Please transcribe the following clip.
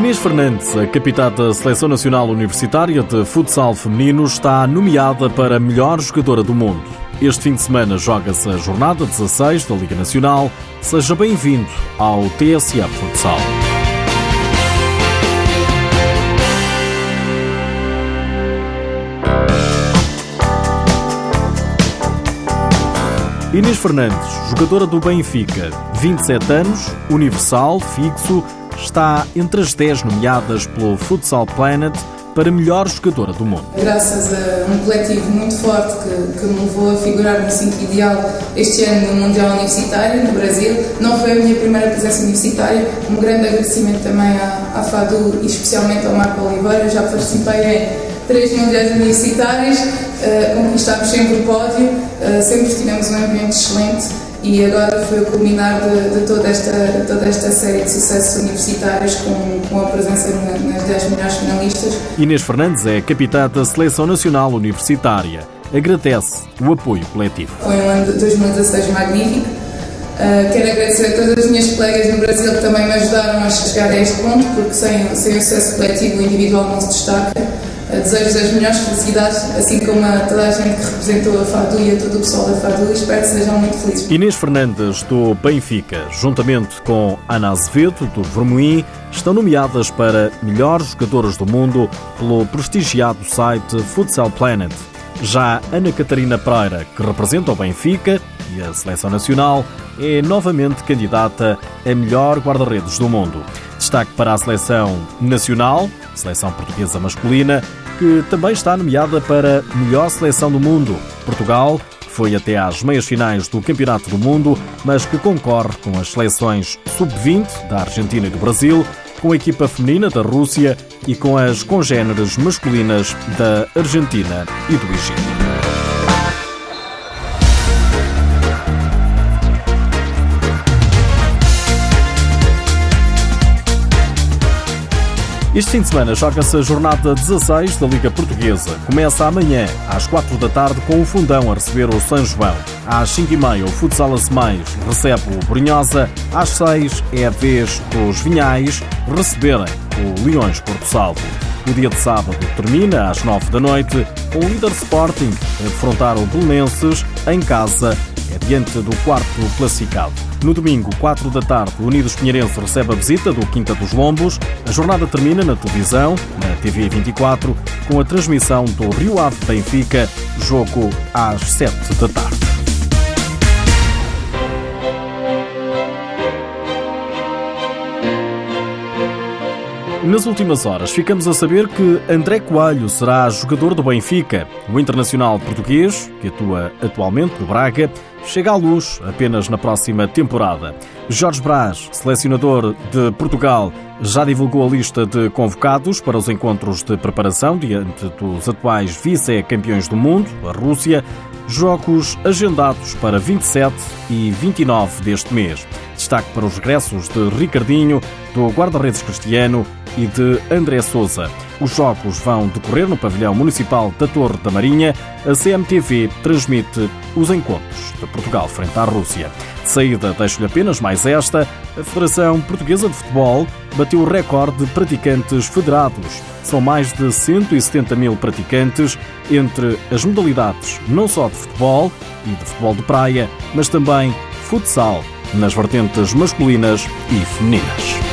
Inês Fernandes, a capitã da Seleção Nacional Universitária de Futsal Feminino, está nomeada para melhor jogadora do mundo. Este fim de semana joga-se a jornada 16 da Liga Nacional. Seja bem-vindo ao TSF Futsal. Inês Fernandes, jogadora do Benfica, 27 anos, universal, fixo, está entre as 10 nomeadas pelo Futsal Planet para melhor jogadora do mundo. Graças a um coletivo muito forte que, que me levou a figurar no 5 ideal este ano no Mundial Universitário, no Brasil. Não foi a minha primeira presença universitária. Um grande agradecimento também à, à FADU e especialmente ao Marco Oliveira. Já participei em três Mundiais Universitários, uh, conquistámos sempre o pódio, uh, sempre tivemos um ambiente excelente e agora foi o culminar de, de, toda, esta, toda esta série de sucessos universitários com, com a presença na, nas 10 melhores finalistas. Inês Fernandes é capitã da Seleção Nacional Universitária. Agradece o apoio coletivo. Foi um ano de 2016 magnífico. Uh, quero agradecer a todas as minhas colegas no Brasil que também me ajudaram a chegar a este ponto, porque sem, sem o sucesso coletivo o individual não se destaca. Desejo as melhores felicidades, assim como a toda a gente que representou a FADU e a todo o pessoal da FADU. Espero que sejam muito felizes. Inês Fernandes, do Benfica, juntamente com Ana Azevedo, do Vermoim, estão nomeadas para melhores jogadoras do mundo pelo prestigiado site Futsal Planet. Já Ana Catarina Pereira, que representa o Benfica e a Seleção Nacional, é novamente candidata a melhor guarda-redes do mundo. Destaque para a Seleção Nacional, Seleção Portuguesa Masculina, que também está nomeada para melhor seleção do mundo. Portugal foi até às meias finais do Campeonato do Mundo, mas que concorre com as seleções sub-20 da Argentina e do Brasil, com a equipa feminina da Rússia e com as congêneres masculinas da Argentina e do Egito. Este fim de semana joga-se a jornada 16 da Liga Portuguesa. Começa amanhã, às 4 da tarde, com o Fundão a receber o São João. Às 5 e meia, o Futsal Mais recebe o Brunhosa. Às 6 é a vez dos Vinhais receberem o Leões Porto Salvo. O dia de sábado termina às 9 da noite com o líder Sporting a defrontar o Belenenses em casa diante do quarto classificado. No domingo, 4 da tarde, o Unidos Pinheirense recebe a visita do Quinta dos Lombos. A jornada termina na televisão, na TV 24, com a transmissão do Rio Ave Benfica, jogo às 7 da tarde. Nas últimas horas, ficamos a saber que André Coelho será jogador do Benfica. O internacional português, que atua atualmente no Braga, chega à luz apenas na próxima temporada. Jorge Brás, selecionador de Portugal, já divulgou a lista de convocados para os encontros de preparação diante dos atuais vice-campeões do mundo, a Rússia, jogos agendados para 27 e 29 deste mês. Destaque para os regressos de Ricardinho, do guarda-redes Cristiano e de André Souza. Os jogos vão decorrer no pavilhão municipal da Torre da Marinha. A CMTV transmite os encontros de Portugal frente à Rússia. De saída, deixo-lhe apenas mais esta. A Federação Portuguesa de Futebol bateu o recorde de praticantes federados. São mais de 170 mil praticantes entre as modalidades não só de futebol e de futebol de praia, mas também futsal, nas vertentes masculinas e femininas.